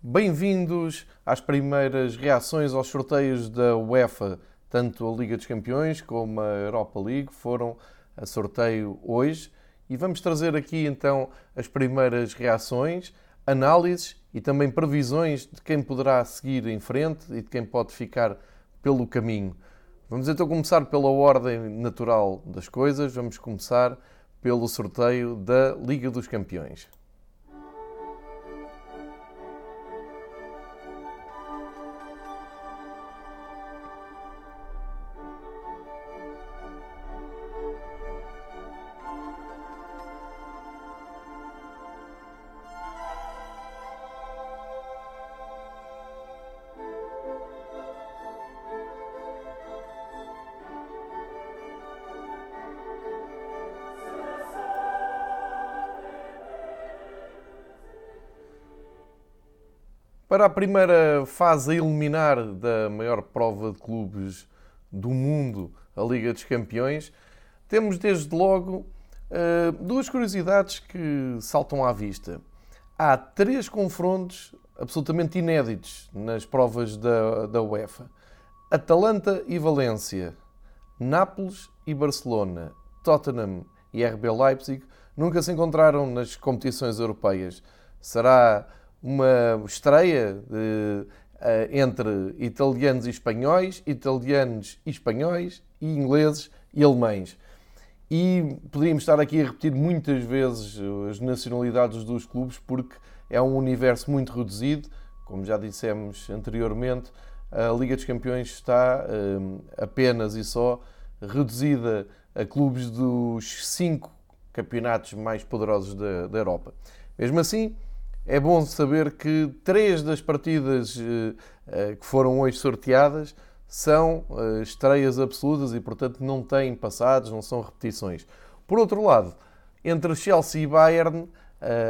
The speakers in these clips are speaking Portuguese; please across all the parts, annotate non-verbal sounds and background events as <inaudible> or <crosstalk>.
Bem-vindos às primeiras reações aos sorteios da UEFA. Tanto a Liga dos Campeões como a Europa League foram a sorteio hoje e vamos trazer aqui então as primeiras reações, análises e também previsões de quem poderá seguir em frente e de quem pode ficar pelo caminho. Vamos então começar pela ordem natural das coisas. Vamos começar pelo sorteio da Liga dos Campeões. A primeira fase a eliminar da maior prova de clubes do mundo, a Liga dos Campeões, temos desde logo eh, duas curiosidades que saltam à vista. Há três confrontos absolutamente inéditos nas provas da, da UEFA: Atalanta e Valência, Nápoles e Barcelona, Tottenham e RB Leipzig nunca se encontraram nas competições europeias. Será uma estreia de, uh, entre italianos e espanhóis, italianos e espanhóis, e ingleses e alemães. E poderíamos estar aqui a repetir muitas vezes as nacionalidades dos clubes, porque é um universo muito reduzido. Como já dissemos anteriormente, a Liga dos Campeões está uh, apenas e só reduzida a clubes dos cinco campeonatos mais poderosos da, da Europa. Mesmo assim, é bom saber que três das partidas eh, eh, que foram hoje sorteadas são eh, estreias absolutas e, portanto, não têm passados, não são repetições. Por outro lado, entre Chelsea e Bayern,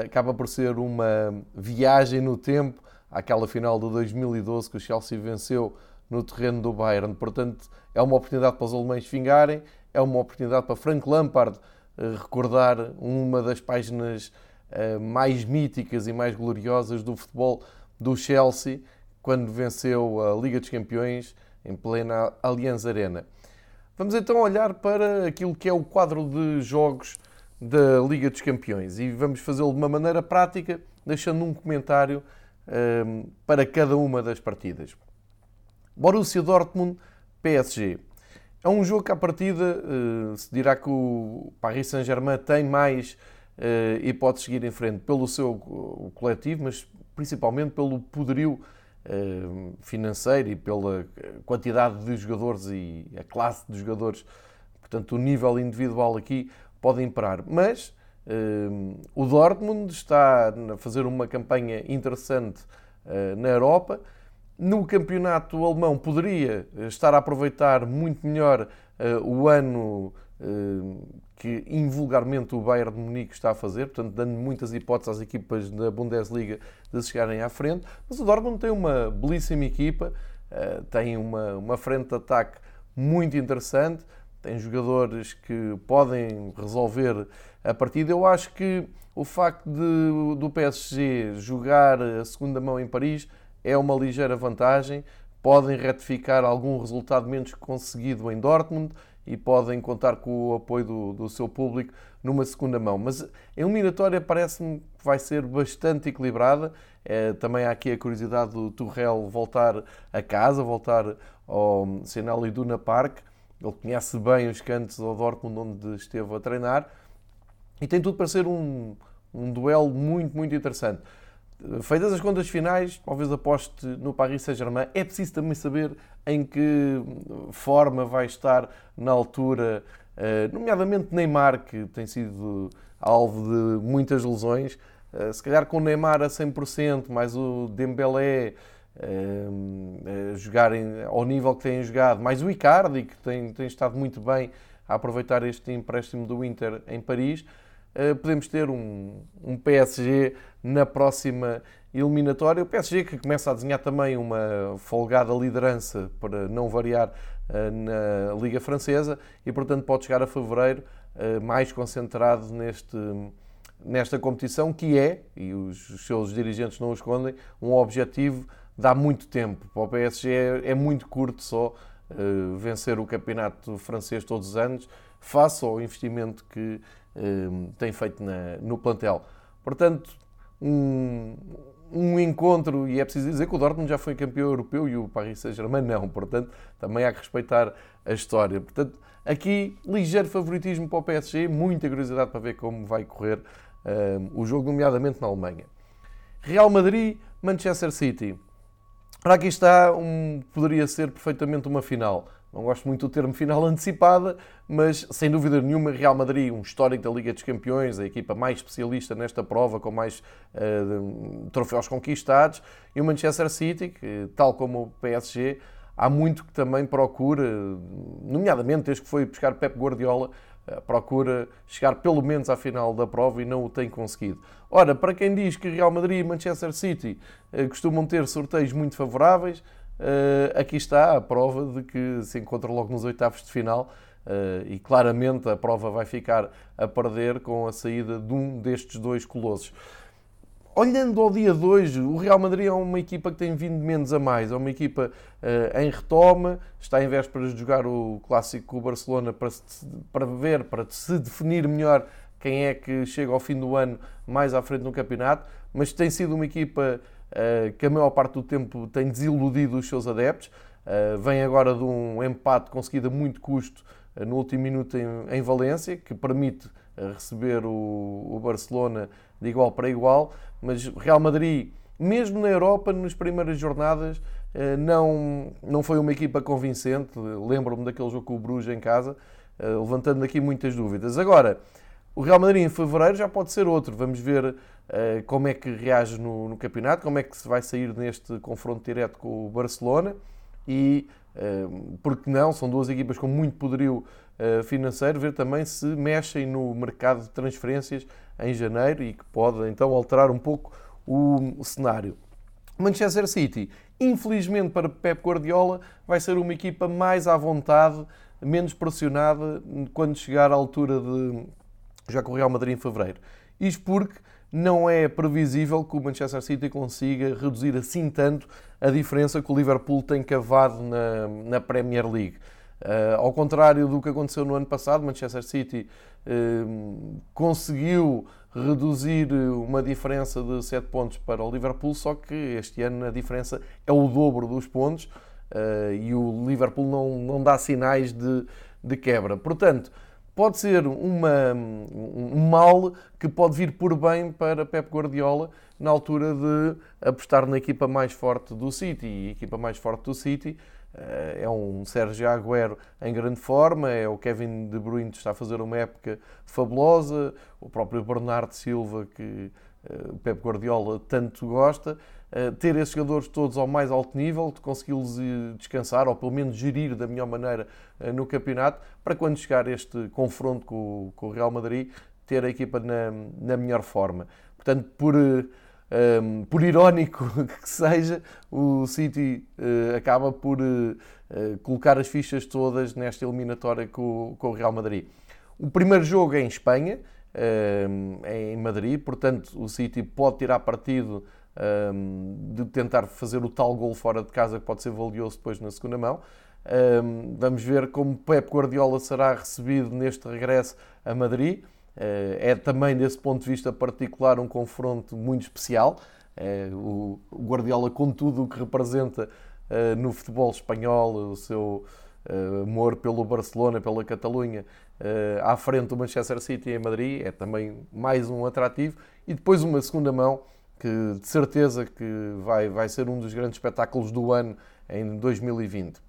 acaba por ser uma viagem no tempo àquela final de 2012 que o Chelsea venceu no terreno do Bayern. Portanto, é uma oportunidade para os alemães fingarem, é uma oportunidade para Frank Lampard recordar uma das páginas mais míticas e mais gloriosas do futebol do Chelsea, quando venceu a Liga dos Campeões em plena Allianz Arena. Vamos então olhar para aquilo que é o quadro de jogos da Liga dos Campeões e vamos fazê-lo de uma maneira prática, deixando um comentário um, ehm, para cada uma das partidas. Borussia Dortmund PSG. É um jogo que à partida uh, se dirá que o Paris Saint-Germain tem mais eh, e pode seguir em frente pelo seu coletivo, mas principalmente pelo poderio eh, financeiro e pela quantidade de jogadores e a classe de jogadores. Portanto, o nível individual aqui pode imperar. Mas eh, o Dortmund está a fazer uma campanha interessante na Europa. No campeonato alemão poderia estar a aproveitar muito melhor o ano que invulgarmente o Bayern de Munique está a fazer, portanto, dando muitas hipóteses às equipas da Bundesliga de chegarem à frente. Mas o Dortmund tem uma belíssima equipa, eh, tem uma, uma frente de ataque muito interessante, tem jogadores que podem resolver a partida. Eu acho que o facto de, do PSG jogar a segunda mão em Paris é uma ligeira vantagem. Podem retificar algum resultado menos conseguido em Dortmund e podem contar com o apoio do, do seu público numa segunda mão. Mas a eliminatória parece-me que vai ser bastante equilibrada. É, também há aqui a curiosidade do Turrell voltar a casa, voltar ao Sinal Iduna Park. Ele conhece bem os cantos ao Dortmund onde esteve a treinar e tem tudo para ser um, um duelo muito, muito interessante. Feitas as contas finais, talvez aposte no Paris Saint-Germain. É preciso também saber em que forma vai estar na altura, eh, nomeadamente Neymar, que tem sido alvo de muitas lesões. Eh, se calhar com Neymar a 100%, mais o Dembélé eh, a jogarem ao nível que têm jogado, mais o Icardi, que tem, tem estado muito bem a aproveitar este empréstimo do Inter em Paris podemos ter um, um PSG na próxima eliminatória. O PSG que começa a desenhar também uma folgada liderança para não variar eh, na Liga Francesa e, portanto, pode chegar a fevereiro eh, mais concentrado neste nesta competição, que é, e os seus dirigentes não o escondem, um objetivo de há muito tempo. Para o PSG é, é muito curto só vencer o campeonato francês todos os anos, face ao investimento que tem feito na, no plantel. Portanto, um, um encontro, e é preciso dizer que o Dortmund já foi campeão europeu e o Paris Saint-Germain não, portanto, também há que respeitar a história. Portanto, aqui, ligeiro favoritismo para o PSG, muita curiosidade para ver como vai correr uh, o jogo, nomeadamente na Alemanha. Real Madrid, Manchester City. Aqui está, um, poderia ser perfeitamente uma final. Não gosto muito do termo final <laughs> antecipada, mas sem dúvida nenhuma, Real Madrid, um histórico da Liga dos Campeões, a equipa mais especialista nesta prova, com mais uh, troféus conquistados, e o Manchester City, que, tal como o PSG, há muito que também procura, nomeadamente desde que foi buscar Pep Guardiola, eh, procura chegar pelo menos à final da prova e não o tem conseguido. Ora, para quem diz que Real Madrid e Manchester City eh, costumam ter sorteios muito favoráveis, aqui está a prova de que se encontra logo nos oitavos de final e claramente a prova vai ficar a perder com a saída de um destes dois colossos. Olhando ao dia de hoje, o Real Madrid é uma equipa que tem vindo menos a mais. É uma equipa uh, em retoma, está em vésperas de jogar o clássico com o Barcelona para, se, para ver, para se definir melhor quem é que chega ao fim do ano mais à frente no campeonato, mas tem sido uma equipa que a maior parte do tempo tem desiludido os seus adeptos. Uh, vem agora de um empate conseguido a muito custo no último minuto em, Valência, que permite receber o, Barcelona de igual para igual, mas Real Madrid, mesmo na Europa, nas primeiras jornadas, eh, não, não foi uma equipa convincente. Lembro-me daquele jogo com o Bruges em casa, eh, levantando aqui muitas dúvidas. Agora, o Real Madrid em fevereiro já pode ser outro. Vamos ver eh, como é que reage no, no campeonato, como é que se vai sair neste confronto direto com o Barcelona e, porque não, são duas equipas com muito poderio financeiro, ver também se mexem no mercado de transferências em janeiro e que pode então alterar um pouco o cenário. Manchester City, infelizmente para Pep Guardiola, vai ser uma equipa mais à vontade, menos pressionada quando chegar à altura de já com o Real Madrid em fevereiro. Isto porque não é previsível que o Manchester City consiga reduzir assim tanto a diferença que o Liverpool tem cavado na, na Premier League. Uh, ao contrário do que aconteceu no ano passado, Manchester City uh, conseguiu reduzir uma diferença de 7 pontos para o Liverpool, só que este ano a diferença é o dobro dos pontos uh, e o Liverpool não, não dá sinais de, de quebra. Portanto, pode ser uma, um mal que pode vir por bem para Pep Guardiola na altura de apostar na equipa mais forte do City. E a equipa mais forte do City eh, é um Sérgio Agüero em grande forma, é o Kevin De Bruyne que está a fazer uma época fabulosa, o próprio Bernardo Silva que eh, o Pep Guardiola tanto gosta. Eh, ter esses jogadores todos ao mais alto nível, de consegui-los descansar ou pelo menos gerir da melhor maneira no campeonato, para quando chegar este confronto com, o Real Madrid, ter a equipa na, na melhor forma. Portanto, por um, por irónico <laughs> que seja, o City uh, acaba por uh, colocar as fichas todas nesta eliminatória com, com, o Real Madrid. O primeiro jogo é em Espanha, um, é em Madrid, portanto o City pode tirar partido um, de tentar fazer o tal gol fora de casa que pode ser valioso depois na segunda mão. vamos ver como Pep Guardiola será recebido neste regresso a Madrid. Eh, é também, desse ponto de vista particular, um confronto muito especial. Eh, o Guardiola, com tudo o que representa eh, no futebol espanhol, o seu amor pelo Barcelona, pela Catalunha, à frente do Manchester City em Madrid, é também mais um atrativo. E depois uma segunda mão, que de certeza que vai, vai ser um dos grandes espetáculos do ano em 2020.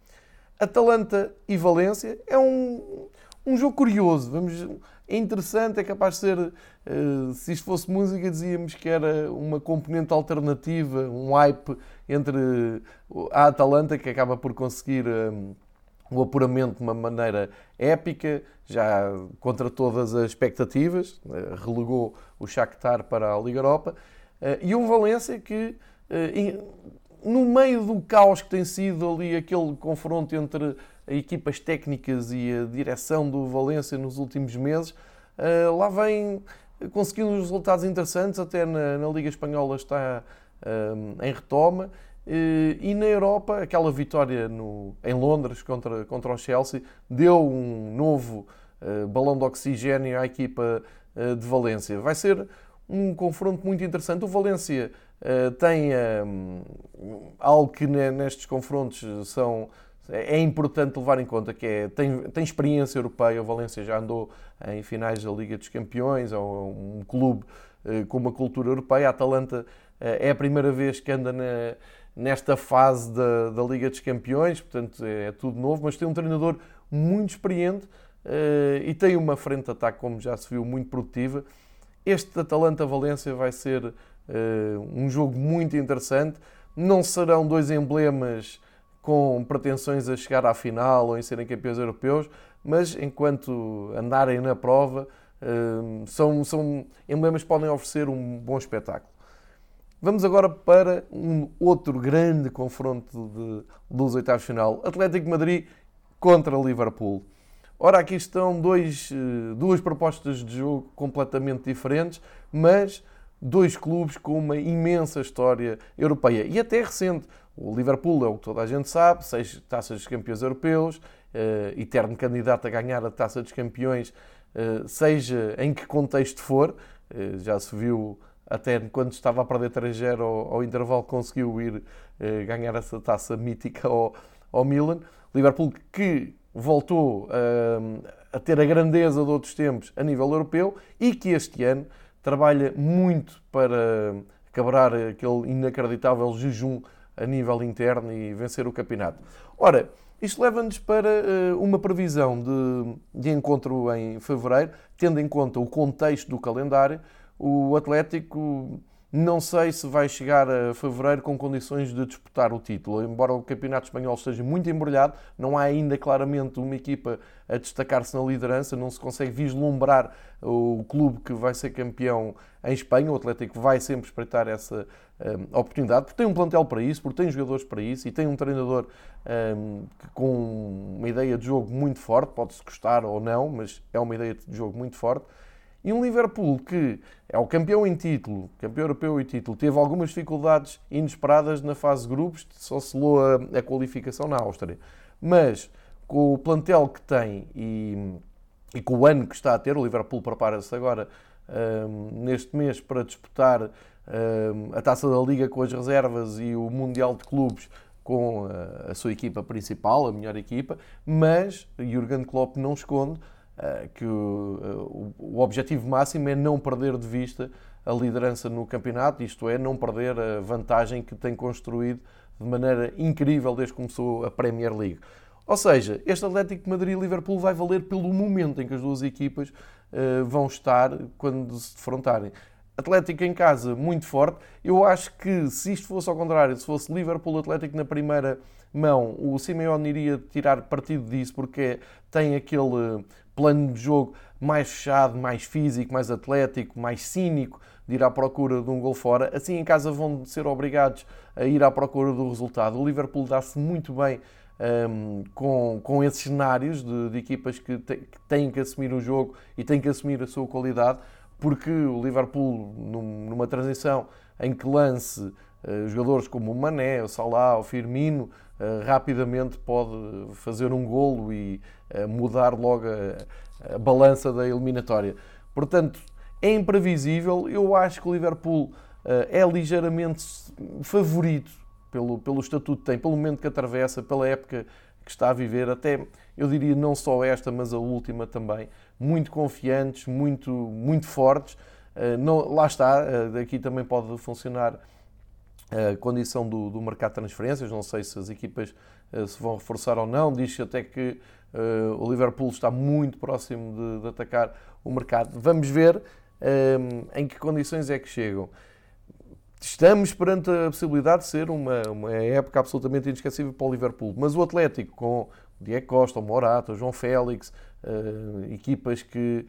Atalanta e Valência é um, um jogo curioso. Vamos, é interessante, é capaz de ser. Uh, se isto fosse música, dizíamos que era uma componente alternativa, um hype entre a Atalanta, que acaba por conseguir um, o apuramento de uma maneira épica, já contra todas as expectativas, uh, relegou o Shakhtar para a Liga Europa, e um Valência que. no meio do caos que tem sido ali aquele confronto entre equipas técnicas e a direção do Valência nos últimos meses, uh, lá vem conseguindo resultados interessantes, até na, Liga Espanhola está em retoma. E na Europa, aquela vitória no, em Londres contra, contra o Chelsea deu um novo balão de oxigênio à equipa de Valência. Vai ser um confronto muito interessante. O Valência uh, tem um, algo que nestes confrontos são, é importante levar em conta, que é, tem, tem experiência europeia. O Valência já andou em finais da Liga dos Campeões, é um, clube com uma cultura europeia. A Atalanta é a primeira vez que anda na nesta fase da, da Liga dos Campeões, portanto é, é, tudo novo, mas tem um treinador muito experiente uh, e tem uma frente de ataque, como já se viu, muito produtiva. Este Atalanta-Valência vai ser uh, um jogo muito interessante. Não serão dois emblemas com pretensões a chegar à final ou em serem campeões europeus, mas enquanto andarem na prova, uh, são, são emblemas que podem oferecer um bom espetáculo. Vamos agora para um outro grande confronto de, dos oitavos de final. Atlético Madrid contra Liverpool. Ora, aqui estão dois, eh, duas propostas de jogo completamente diferentes, mas dois clubes com uma imensa história europeia e até recente. O Liverpool é o que toda a gente sabe, seis taças de campeões europeus, uh, eterno candidato a ganhar a taça dos campeões, uh, seja em que contexto for. Já se viu até quando estava a perder 3-0 ao, ao, intervalo, conseguiu ir eh, ganhar essa taça mítica ao, ao Milan. Liverpool que voltou eh, a ter a grandeza de outros tempos a nível europeu e que este ano trabalha muito para quebrar aquele inacreditável jejum a nível interno e vencer o campeonato. Ora, isto leva-nos para uh, uma previsão de, de encontro em fevereiro, tendo em conta o contexto do calendário, o Atlético não sei se vai chegar a fevereiro com condições de disputar o título. Embora o Campeonato Espanhol esteja muito embrulhado, não há ainda claramente uma equipa a destacar-se na liderança, não se consegue vislumbrar o clube que vai ser campeão em Espanha. O Atlético vai sempre espreitar essa um, oportunidade, porque tem um plantel para isso, porque tem jogadores para isso e tem um treinador um, com uma ideia de jogo muito forte. Pode-se gostar ou não, mas é uma ideia de jogo muito forte. E um Liverpool que é o campeão em título, campeão europeu em título, teve algumas dificuldades inesperadas na fase de grupos, só selou a, a qualificação na Áustria. Mas com o plantel que tem e, e com o ano que está a ter, o Liverpool prepara-se agora um, neste mês para disputar um, a taça da Liga com as reservas e o Mundial de Clubes com a, a sua equipa principal, a melhor equipa, mas Jurgen Klopp não esconde eh, que o, o objetivo máximo é não perder de vista a liderança no campeonato, isto é, não perder a vantagem que tem construído de maneira incrível desde que começou a Premier League. Ou seja, este Atlético de Madrid e Liverpool vai valer pelo momento em que as duas equipas uh, vão estar quando se defrontarem. Atlético em casa, muito forte. Eu acho que se isto fosse ao contrário, se fosse Liverpool Atlético na primeira mão, o Simeone iria tirar partido disso porque tem aquele plano de jogo mais fechado, mais físico, mais atlético, mais cínico, de ir à procura de um gol fora. Assim em casa vão ser obrigados a ir à procura do resultado. O Liverpool dá-se muito bem um, com, com esses cenários de, de equipas que, te, que, têm que assumir o jogo e têm que assumir a sua qualidade, porque o Liverpool, num, numa transição em que lance uh, jogadores como o Mané, o Salah, o Firmino, rapidamente pode fazer um golo e mudar logo a, a balança da eliminatória. Portanto, é imprevisível. Eu acho que o Liverpool uh, é ligeiramente favorito pelo, pelo estatuto que tem, pelo momento que atravessa, pela época que está a viver, até eu diria não só esta, mas a última também. Muito confiantes, muito, muito fortes. Não, lá está, daqui também pode funcionar a condição do, do mercado de transferências. Não sei se as equipas se vão reforçar ou não. Diz até que Uh, o Liverpool está muito próximo de, de atacar o mercado. Vamos ver ehm, em que condições é que chegam. Estamos perante a possibilidade de ser uma, uma época absolutamente inesquecível para o Liverpool. Mas o Atlético, com o Diego Costa, o Morata, o João Félix, uh, equipas que.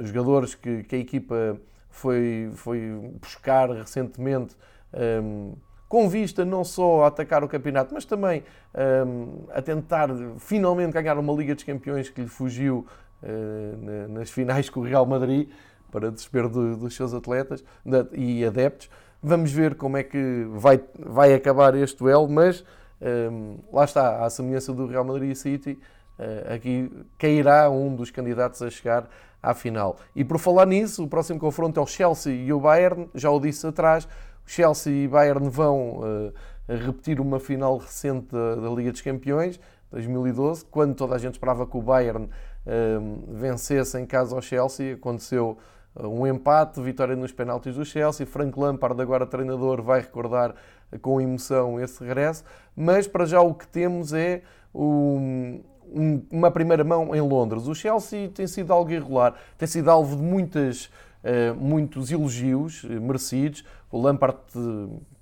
Jogadores que, que, a equipa foi, foi buscar recentemente. Um, com vista não só a atacar o campeonato, mas também um, a tentar finalmente ganhar uma Liga dos Campeões que lhe fugiu uh, nas finais com o Real Madrid. para desespero do, dos seus atletas e adeptos. Vamos ver como é que vai, vai acabar este duelo, mas um, lá está, à semelhança do Real Madrid City, uh, aqui cairá um dos candidatos a chegar à final. E por falar nisso, o próximo confronto é o Chelsea e o Bayern, já o disse atrás, Chelsea e Bayern vão uh, repetir uma final recente da, da, Liga dos Campeões, 2012, quando toda a gente esperava que o Bayern uh, vencesse em casa ao Chelsea, aconteceu uh, um empate, vitória nos penaltis do Chelsea, Frank Lampard, agora treinador, vai recordar com emoção esse regresso, mas para já o que temos é um, um, uma primeira mão em Londres. O Chelsea tem sido algo irregular, tem sido alvo de muitas muitos elogios eh, merecidos. O Lampard,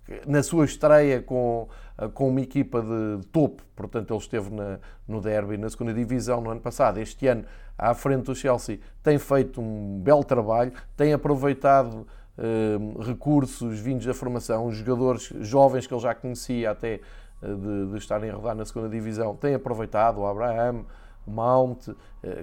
eh, na sua estreia com, com uma equipa de topo, portanto, ele esteve na, no Derby, na segunda divisão no ano passado. Este ano, à frente do Chelsea, tem feito um belo trabalho, tem aproveitado recursos vindos da formação, jogadores jovens que ele já conhecia até de, de estarem a rodar na segunda divisão, tem aproveitado o Abraham, o Mount,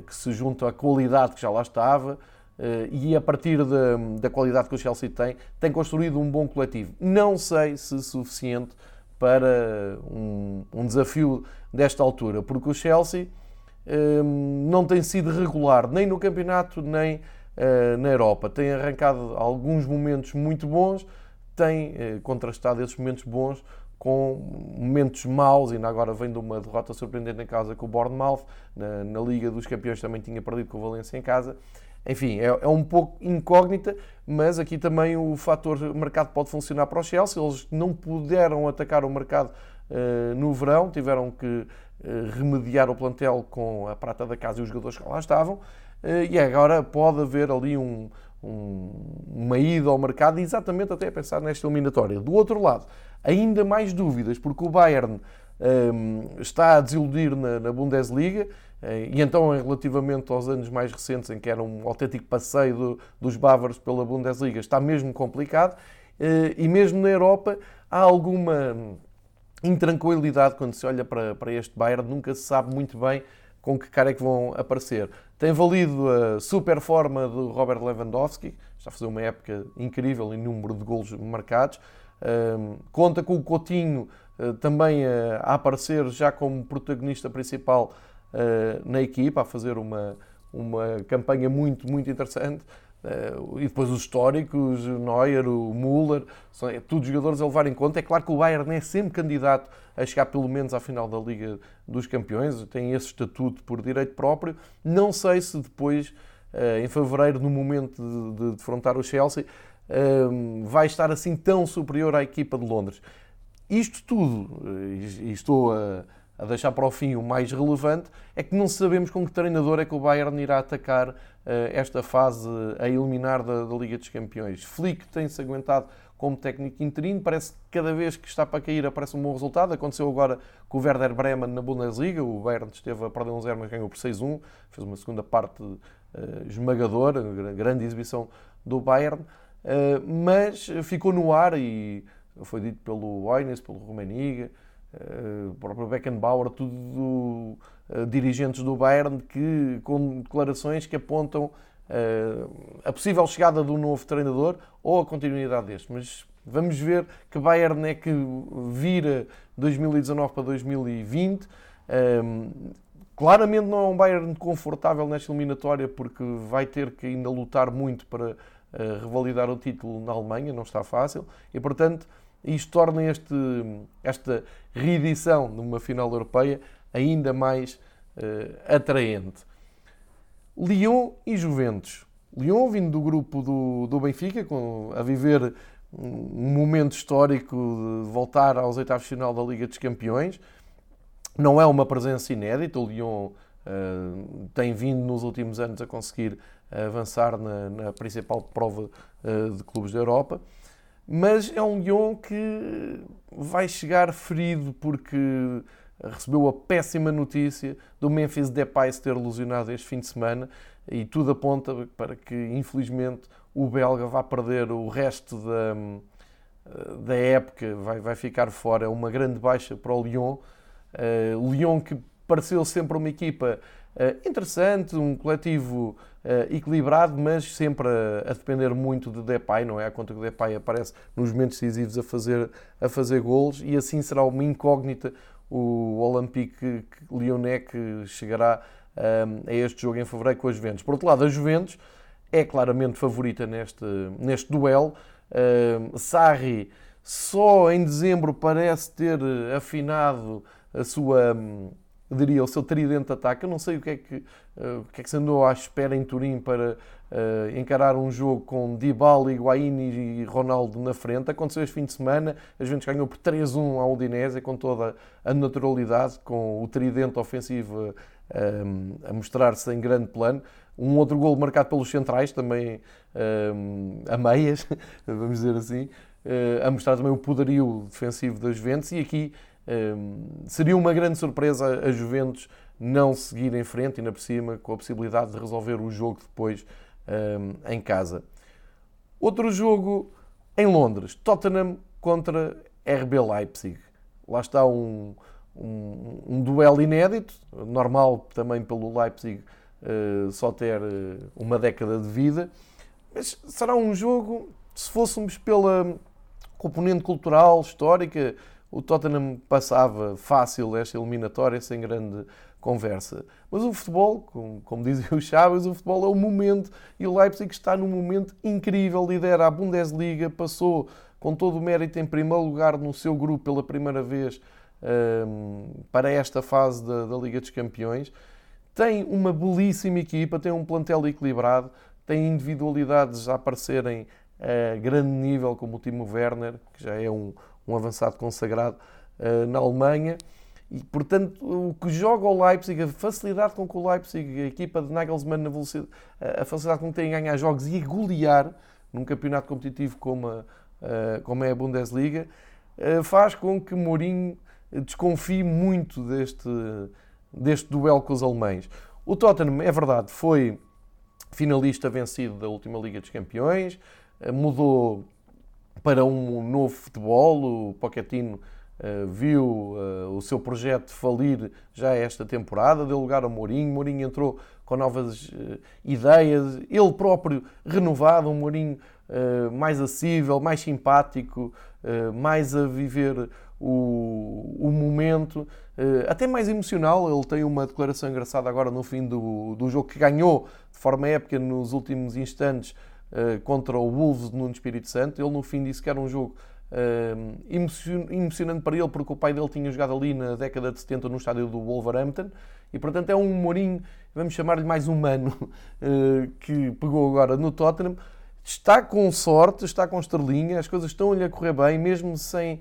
que se junta à qualidade que já lá estava. Uh, e a partir da, da, qualidade que o Chelsea tem, tem construído um bom coletivo. Não sei se suficiente para um, um desafio desta altura, porque o Chelsea uh, não tem sido regular nem no campeonato nem uh, na Europa. Tem arrancado alguns momentos muito bons, tem contrastado esses momentos bons com momentos maus, ainda agora vem de uma derrota surpreendente em casa com o Bournemouth, na, na Liga dos Campeões também tinha perdido com o Valência em casa. Enfim, é, é, um pouco incógnita, mas aqui também o fator mercado pode funcionar para o Chelsea. Eles não puderam atacar o mercado uh, no verão, tiveram que uh, remediar o plantel com a prata da casa e os jogadores que lá estavam. Uh, e agora pode haver ali um, um, uma ida ao mercado, exatamente até a pensar nesta eliminatória. Do outro lado, ainda mais dúvidas, porque o Bayern um, está a desiludir na, na Bundesliga e então, relativamente aos anos mais recentes, em que era um autêntico passeio do, dos bávaros pela Bundesliga, está mesmo complicado. Eh, e mesmo na Europa há alguma intranquilidade quando se olha para, para este Bayern, nunca se sabe muito bem com que cara é que vão aparecer. Tem valido a super forma do Robert Lewandowski, está a fazer uma época incrível em número de golos marcados. Ehm, conta com o Coutinho eh, também a aparecer já como protagonista principal na equipa, a fazer uma, uma campanha muito, muito interessante. Uh, e depois os históricos, o Neuer, o Müller, são é, todos jogadores a levar em conta. É claro que o Bayern é sempre candidato a chegar pelo menos à final da Liga dos Campeões, tem esse estatuto por direito próprio. Não sei se depois, uh, em fevereiro, no momento de, de defrontar o Chelsea, uh, vai estar assim tão superior à equipa de Londres. Isto tudo, e estou a a deixar para o fim o mais relevante, é que não sabemos com que treinador é que o Bayern irá atacar uh, esta fase a eliminar da, da, Liga dos Campeões. Flick tem-se aguentado como técnico interino, parece que cada vez que está para cair aparece um bom resultado. Aconteceu agora com o Werder Bremen na Bundesliga, o Bayern esteve a perder um zero, mas ganhou por 6-1, fez uma segunda parte uh, esmagadora, grande exibição do Bayern, uh, mas ficou no ar e foi dito pelo Oines, pelo eh, o próprio Beckenbauer, tudo uh, dirigentes do Bayern que, com declarações que apontam uh, a possível chegada de um novo treinador ou a continuidade deste. Mas vamos ver que Bayern é que vira 2019 para 2020. Um, claramente não é um Bayern confortável nesta eliminatória porque vai ter que ainda lutar muito para revalidar o título na Alemanha, não está fácil. E portanto e isto torna este, esta reedição de uma final europeia ainda mais uh, atraente. Lyon e Juventus. Lyon vindo do grupo do, do Benfica, com, a viver um momento histórico de voltar aos oitavos de final da Liga dos Campeões. Não é uma presença inédita. O Lyon uh, tem vindo nos últimos anos a conseguir avançar na, na principal prova uh, de clubes da Europa mas é um Lyon que vai chegar ferido porque recebeu a péssima notícia do Memphis Depay se ter lesionado este fim de semana e tudo aponta para que, infelizmente, o belga vá perder o resto da, da época, vai, vai ficar fora. É uma grande baixa para o Lyon. Uh, Lyon que pareceu sempre uma equipa interessante, um coletivo uh, equilibrado, mas sempre a, a, depender muito de Depay, não é? A conta que o Depay aparece nos momentos decisivos a fazer, a fazer golos e assim será uma incógnita o Olympique Lyonnais que chegará um, a este jogo em fevereiro com as Juventus. Por outro lado, a Juventus é claramente favorita neste, neste duelo. Um, Sarri só em dezembro parece ter afinado a sua, diria, o seu tridente de ataque. Eu não sei o que é que, uh, que, é que se andou à espera em Turim para uh, encarar um jogo com Dybala, Higuaín e Ronaldo na frente. Aconteceu este fim de semana, a gente ganhou por 3-1 à Udinese com toda a naturalidade, com o tridente ofensivo um, a mostrar-se em grande plano. Um outro gol marcado pelos centrais, também a meias, <laughs> vamos dizer assim, uh, a mostrar também o poderio defensivo das Juventus. E aqui seria uma grande surpresa a Juventus não seguir em frente, ainda por cima, com a possibilidade de resolver o jogo depois em casa. Outro jogo em Londres, Tottenham contra RB Leipzig. Lá está um, um, um, duelo inédito, normal também pelo Leipzig uh, só ter uh, uma década de vida, mas será um jogo, se fôssemos pela componente cultural, histórica, o Tottenham passava fácil esta eliminatória sem grande conversa. Mas o futebol, como, como dizem os Chaves, o futebol é o momento e o Leipzig está num momento incrível, lidera a Bundesliga, passou com todo o mérito em primeiro lugar no seu grupo pela primeira vez para esta fase da, da, Liga dos Campeões. Tem uma belíssima equipa, tem um plantel equilibrado, tem individualidades a aparecerem a grande nível, como o Timo Werner, que já é um, um avançado consagrado uh, na Alemanha. E, portanto, o que joga o Leipzig, a facilidade com que o Leipzig, a equipa de Nagelsmann, na velocidade, a facilidade com que tem em ganhar jogos e a golear num campeonato competitivo como, a, como é a Bundesliga, uh, faz com que Mourinho desconfio muito deste, deste duelo com os alemães. O Tottenham, é verdade, foi finalista vencido da última Liga dos Campeões, eh, mudou para um novo futebol. O Pochettino uh, viu uh, o seu projeto falir já esta temporada, deu lugar a Mourinho. Mourinho entrou com novas uh, ideias, ele próprio renovado, um Mourinho mais acessível, mais simpático, mais a viver o, o momento, até mais emocional. Ele tem uma declaração engraçada agora no fim do, do jogo que ganhou de forma épica nos últimos instantes eh, contra o Wolves no Espírito Santo. Ele no fim disse que era um jogo Uh, emocionante para ele, porque o pai dele tinha jogado ali na década de 70 no estádio do Wolverhampton e, portanto, é um Mourinho, vamos chamar-lhe mais humano, uh, <laughs> que pegou agora no Tottenham. Está com sorte, está com estrelinha, as coisas estão-lhe a correr bem, mesmo sem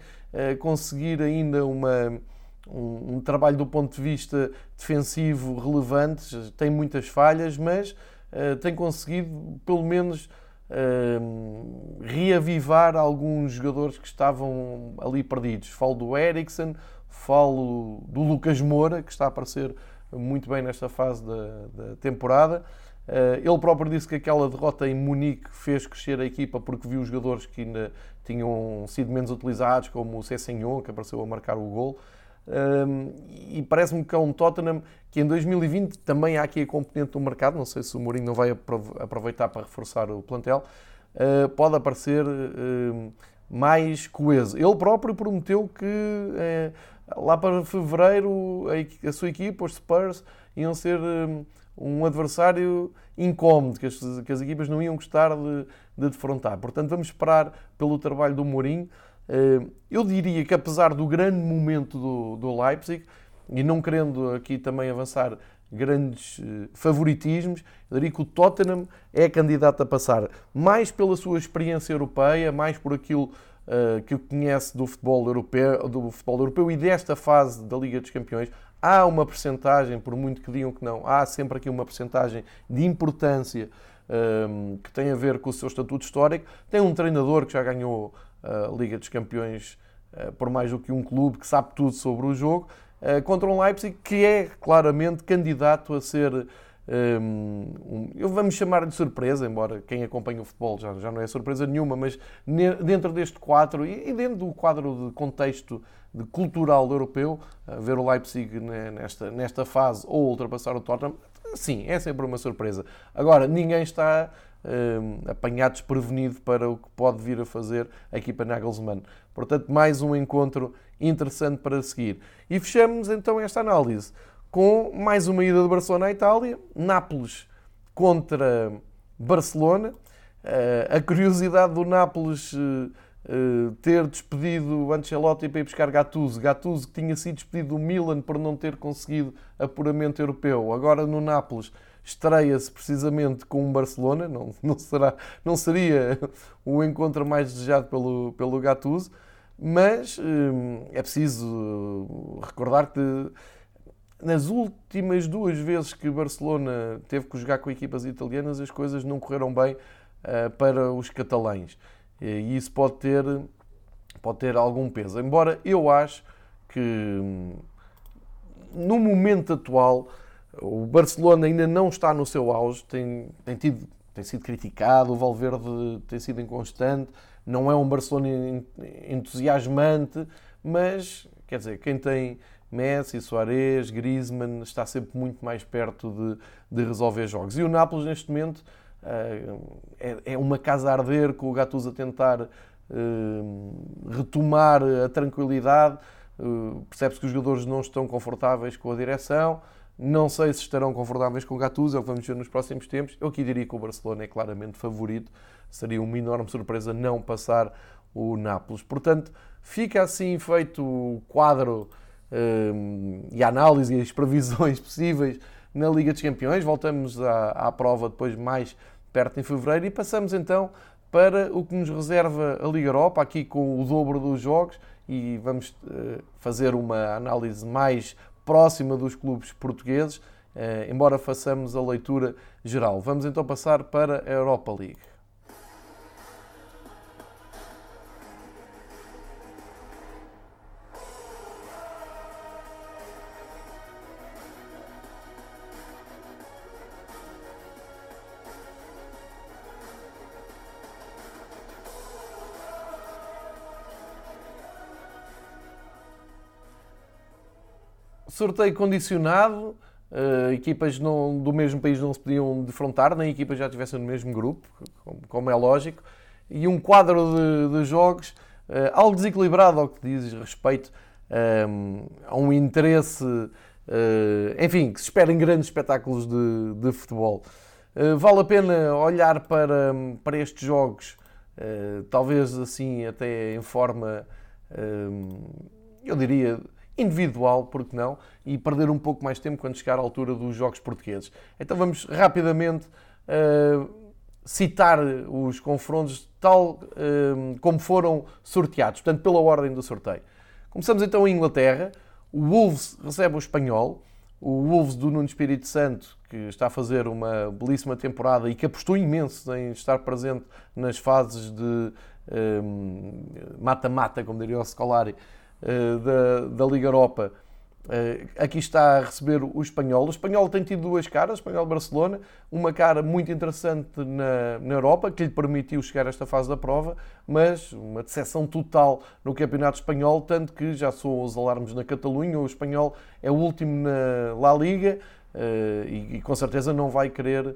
conseguir ainda uma, um, um, trabalho do ponto de vista defensivo relevante, tem muitas falhas, mas uh, tem conseguido pelo menos uh, reavivar alguns jogadores que estavam ali perdidos. Falo do Eriksen, falo do Lucas Moura, que está a aparecer muito bem nesta fase da, da temporada. Uh, ele próprio disse que aquela derrota em Munique fez crescer a equipa porque viu os jogadores que ainda tinham sido menos utilizados, como o Cessenhon, que apareceu a marcar o gol. E parece-me que é um Tottenham que em 2020 também há aqui a componente do mercado, não sei se o Mourinho não vai aproveitar para reforçar o plantel, uh, pode aparecer mais coeso. Ele próprio prometeu que uh, lá para fevereiro a, a, sua equipa, os Spurs, iam ser um adversário incómodo, que as, que as equipas não iam gostar de, de defrontar. Portanto, vamos esperar pelo trabalho do Mourinho. Eh, eu diria que, apesar do grande momento do, do Leipzig, e não querendo aqui também avançar grandes eh, favoritismos, eu diria que o Tottenham é candidato a passar, mais pela sua experiência europeia, mais por aquilo uh, que conhece do futebol europeu, do futebol europeu e desta fase da Liga dos Campeões, há uma percentagem, por muito que digam que não, há sempre aqui uma percentagem de importância que tem a ver com o seu estatuto histórico. Tem um treinador que já ganhou Liga dos Campeões uh, por mais do que um clube, que sabe tudo sobre o jogo, uh, contra um Leipzig que é claramente candidato a ser um, eu vamos chamar de surpresa, embora quem acompanha o futebol já, já não é surpresa nenhuma, mas dentro deste quadro e dentro do quadro de contexto de cultural europeu, ver o Leipzig nesta, nesta fase ou ultrapassar o Tottenham, sim, é sempre uma surpresa. Agora, ninguém está um, apanhado desprevenido para o que pode vir a fazer a equipa Nagelsmann. Portanto, mais um encontro interessante para seguir. E fechamos então esta análise com mais uma ida de Barcelona à Itália, Nápoles contra Barcelona. Uh, a curiosidade do Nápoles uh, uh, ter despedido Ancelotti para ir buscar Gattuso. Gattuso que tinha sido despedido do Milan por não ter conseguido apuramento europeu. Agora no Nápoles estreia-se precisamente com o Barcelona. Não, não, será, não seria o encontro mais desejado pelo, pelo Gattuso. Mas é preciso recordar que nas últimas duas vezes que Barcelona teve que jogar com equipas italianas, as coisas não correram bem uh, para os catalães. E isso pode ter, pode ter algum peso. Embora eu acho que hum, no momento atual o Barcelona ainda não está no seu auge, tem, tem, tido, tem sido criticado, o Valverde tem sido inconstante, não é um Barcelona entusiasmante, mas quer dizer, quem tem Messi, Soares, Griezmann, está sempre muito mais perto de, de resolver jogos. E o Nápoles, neste momento, uh, é, é, uma casa a arder, com o Gattuso a tentar uh, retomar a tranquilidade. Uh, Percebe-se que os jogadores não estão confortáveis com a direção. Não sei se estarão confortáveis com o Gattuso, é o que vamos ver nos próximos tempos. Eu aqui diria que o Barcelona é claramente favorito. Seria uma enorme surpresa não passar o Nápoles. Portanto, fica assim feito o quadro e a análise e as previsões <laughs> possíveis na Liga dos Campeões. Voltamos à, à prova depois mais perto em fevereiro e passamos então para o que nos reserva a Liga Europa, aqui com o dobro dos jogos e vamos uh, fazer uma análise mais próxima dos clubes portugueses, uh, embora façamos a leitura geral. Vamos então passar para a Europa League. Sorteio condicionado, uh, equipas não, do mesmo país não se podiam defrontar, nem equipas já estivessem no mesmo grupo, como, é lógico, e um quadro de, de jogos uh, algo desequilibrado ao que diz respeito eh, a um interesse, uh, enfim, que se espera em grandes espetáculos de, de futebol. vale a pena olhar para, para estes jogos, talvez assim até em forma, eu diria, individual, porque não, e perder um pouco mais tempo quando chegar à altura dos jogos portugueses. Então vamos rapidamente uh, citar os confrontos tal uh, como foram sorteados, portanto, pela ordem do sorteio. Começamos então em Inglaterra. O Wolves recebe o Espanhol. O Wolves do Nuno Espírito Santo, que está a fazer uma belíssima temporada e que apostou imenso em estar presente nas fases de eh, mata-mata, um, como diria o Scolari, da, da Liga Europa. Uh, aqui está a receber o espanhol. O espanhol tem tido duas caras, o espanhol Barcelona, uma cara muito interessante na, na Europa, que lhe permitiu chegar a esta fase da prova, mas uma decepção total no campeonato espanhol, tanto que já soam os alarmes na Catalunha, o espanhol é o último na La Liga uh, e, e, com certeza não vai querer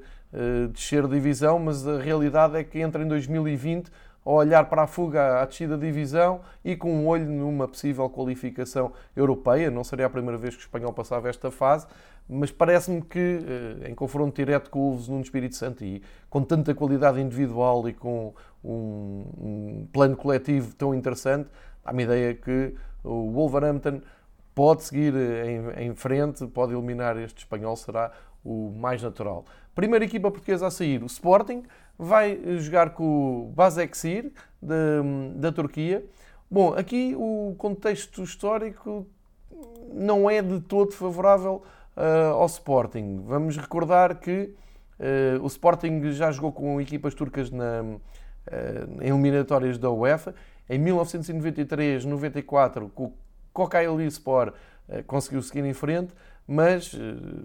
descer de divisão, mas a realidade é que entra em 2020 a olhar para a fuga à descida da divisão e com um olho numa possível qualificação europeia. Não seria a primeira vez que o espanhol passava esta fase, mas parece-me que, eh, em confronto direto com o Wolves no Espírito Santo e com tanta qualidade individual e com um, plano coletivo tão interessante, dá-me a ideia que o Wolverhampton pode seguir em, em, frente, pode eliminar este espanhol, será o mais natural. Primeira equipa portuguesa a sair, o Sporting, vai jogar com o Basaksehir, da, da Turquia. Bom, aqui o contexto histórico não é de todo favorável uh, ao Sporting. Vamos recordar que uh, o Sporting já jogou com equipas turcas na, uh, em eliminatórias da UEFA. Em 1993, 94, com o Kocaeli Sport conseguiu seguir em frente, mas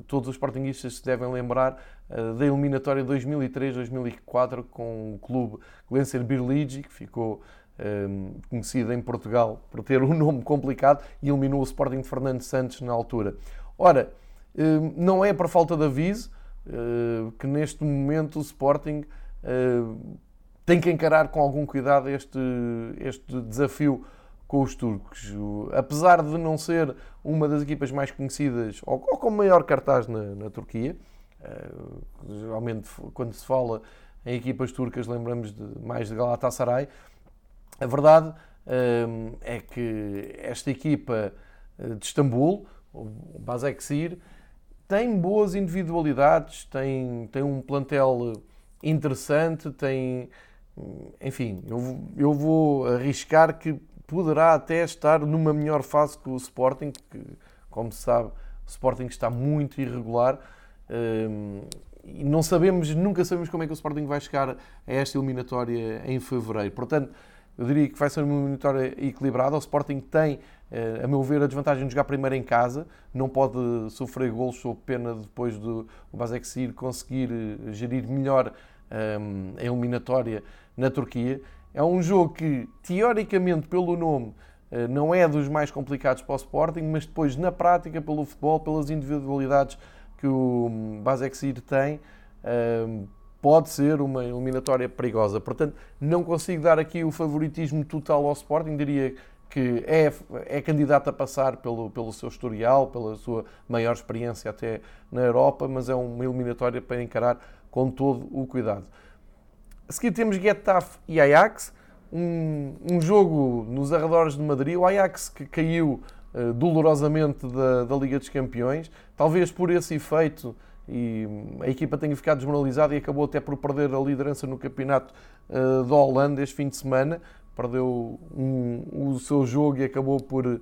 todos os sportinguistas se devem lembrar da eliminatória 2003-2004 com o clube Glencer Birligi, que ficou um, conhecido em Portugal por ter um <laughs> nome complicado e eliminou o Sporting de Fernando Santos na altura. Ora, um, não é por falta de aviso uh, que neste momento o Sporting tem que encarar com algum cuidado este, este desafio com os turcos. Apesar de não ser uma das equipas mais conhecidas ou, ou com maior cartaz na, na Turquia, uh, geralmente quando se fala em equipas turcas lembramos de, mais de Galatasaray, a verdade hum, é que esta equipa eh, de Istambul, o Basaksehir, tem boas individualidades, tem, tem um plantel interessante, tem. Enfim, eu, eu vou arriscar que poderá até estar numa melhor fase que o Sporting, que, como se sabe, o Sporting está muito irregular. Um, e não sabemos, nunca sabemos como é que o Sporting vai chegar a esta eliminatória em fevereiro. Portanto, eu diria que vai ser uma eliminatória equilibrada. O Sporting tem, eh, a meu ver, a desvantagem de jogar primeiro em casa. Não pode sofrer golos sob pena depois do Basaksehir conseguir eh, gerir melhor um, eh, a eliminatória na Turquia. É um jogo que, teoricamente, pelo nome, não é dos mais complicados para o Sporting, mas depois, na prática, pelo futebol, pelas individualidades que o hum, Basaksehir tem, pode ser uma eliminatória perigosa. Portanto, não consigo dar aqui o favoritismo total ao Sporting, diria que é, é candidato a passar pelo, pelo seu historial, pela sua maior experiência até na Europa, mas é uma eliminatória para encarar com todo o cuidado. A seguir temos Getafe e Ajax, um, um jogo nos arredores de Madrid. O Ajax que caiu uh, dolorosamente da, da Liga dos Campeões, talvez por esse efeito e a equipa tenha ficado desmoralizada e acabou até por perder a liderança no campeonato uh, da Holanda este fim de semana. Perdeu um, o seu jogo e acabou por uh,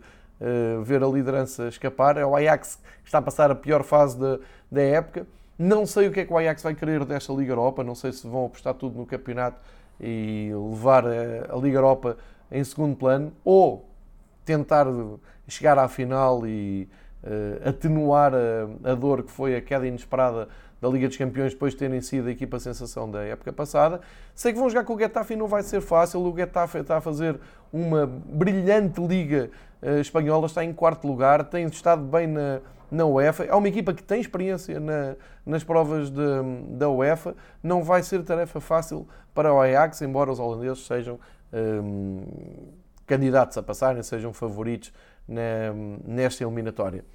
ver a liderança escapar. É o Ajax que está a passar a pior fase da, da época. Não sei o que é que o Ajax vai querer desta Liga Europa. Não sei se vão apostar tudo no campeonato e levar a, a Liga Europa em segundo plano ou tentar chegar à final e uh, atenuar a, a, dor que foi a queda inesperada da Liga dos Campeões depois de terem sido a equipa sensação da época passada. Sei que vão jogar com o Getafe e não vai ser fácil. O Getafe está a fazer uma brilhante Liga uh, Espanhola, está em quarto lugar, tem estado bem na, na UEFA. É uma equipa que tem experiência na, nas provas de, da UEFA. Não vai ser tarefa fácil para o Ajax, embora os holandeses sejam um, candidatos a passarem, sejam favoritos nesta eliminatória.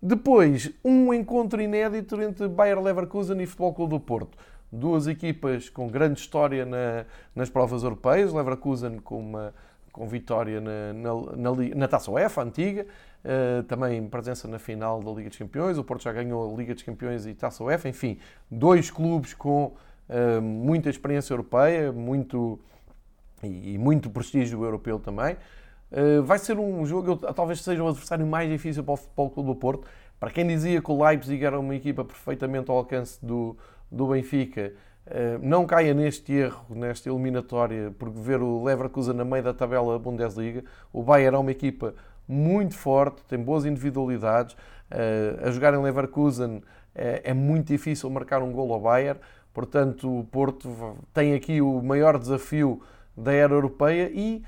Depois, um encontro inédito entre Bayer Leverkusen e Futebol Clube do Porto. Duas equipas com grande história na, nas provas europeias. Leverkusen com uma com vitória na, na, na, na Taça UEFA, antiga, uh, também presença na final da Liga dos Campeões. O Porto já ganhou a Liga dos Campeões e Taça UEFA. Enfim, dois clubes com uh, muita experiência europeia muito, e, e muito prestígio europeu também. Eh, vai ser um jogo, talvez seja o adversário mais difícil para o Futebol Clube do Porto. Para quem dizia que o Leipzig era uma equipa perfeitamente ao alcance do, do Benfica, uh, não caia neste erro, nesta eliminatória, porque ver o Leverkusen na meio da tabela da Bundesliga. O Bayern é uma equipa muito forte, tem boas individualidades. Uh, a jogar em Leverkusen é, é muito difícil marcar um gol ao Bayern. Portanto, o Porto tem aqui o maior desafio da era europeia e